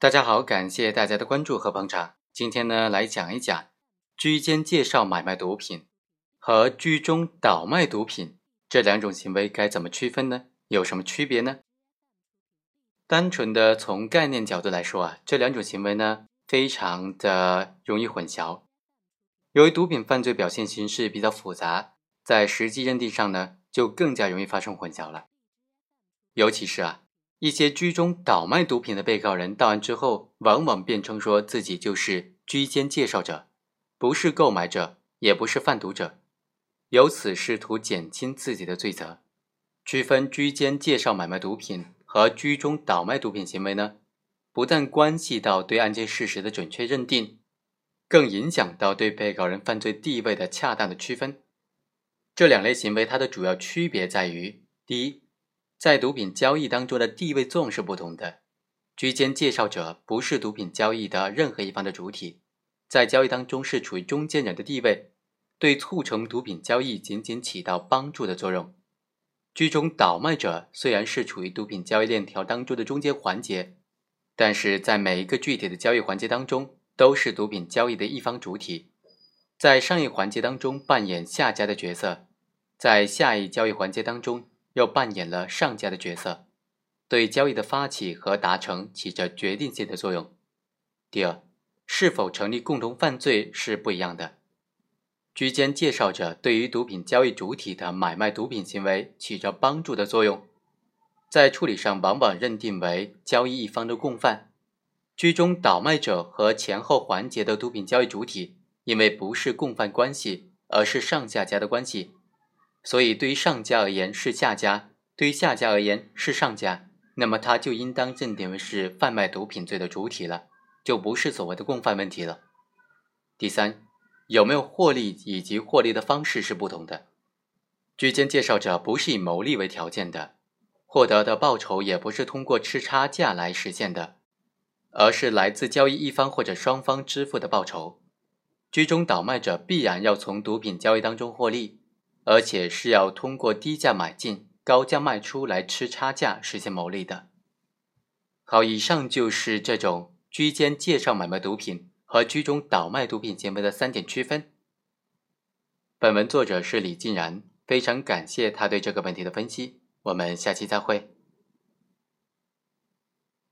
大家好，感谢大家的关注和捧场。今天呢，来讲一讲居间介绍买卖毒品和居中倒卖毒品这两种行为该怎么区分呢？有什么区别呢？单纯的从概念角度来说啊，这两种行为呢，非常的容易混淆。由于毒品犯罪表现形式比较复杂，在实际认定上呢，就更加容易发生混淆了。尤其是啊。一些居中倒卖毒品的被告人到案之后，往往辩称说自己就是居间介绍者，不是购买者，也不是贩毒者，由此试图减轻自己的罪责。区分居间介绍买卖毒品和居中倒卖毒品行为呢，不但关系到对案件事实的准确认定，更影响到对被告人犯罪地位的恰当的区分。这两类行为它的主要区别在于：第一。在毒品交易当中的地位作用是不同的。居间介绍者不是毒品交易的任何一方的主体，在交易当中是处于中间人的地位，对促成毒品交易仅仅起到帮助的作用。居中倒卖者虽然是处于毒品交易链条当中的中间环节，但是在每一个具体的交易环节当中，都是毒品交易的一方主体，在上一环节当中扮演下家的角色，在下一交易环节当中。又扮演了上家的角色，对交易的发起和达成起着决定性的作用。第二，是否成立共同犯罪是不一样的。居间介绍者对于毒品交易主体的买卖毒品行为起着帮助的作用，在处理上往往认定为交易一方的共犯。居中倒卖者和前后环节的毒品交易主体，因为不是共犯关系，而是上下家的关系。所以，对于上家而言是下家，对于下家而言是上家，那么他就应当认定为是贩卖毒品罪的主体了，就不是所谓的共犯问题了。第三，有没有获利以及获利的方式是不同的。居间介绍者不是以牟利为条件的，获得的报酬也不是通过吃差价来实现的，而是来自交易一方或者双方支付的报酬。居中倒卖者必然要从毒品交易当中获利。而且是要通过低价买进、高价卖出来吃差价实现牟利的。好，以上就是这种居间介绍买卖毒品和居中倒卖毒品行为的三点区分。本文作者是李静然，非常感谢他对这个问题的分析。我们下期再会。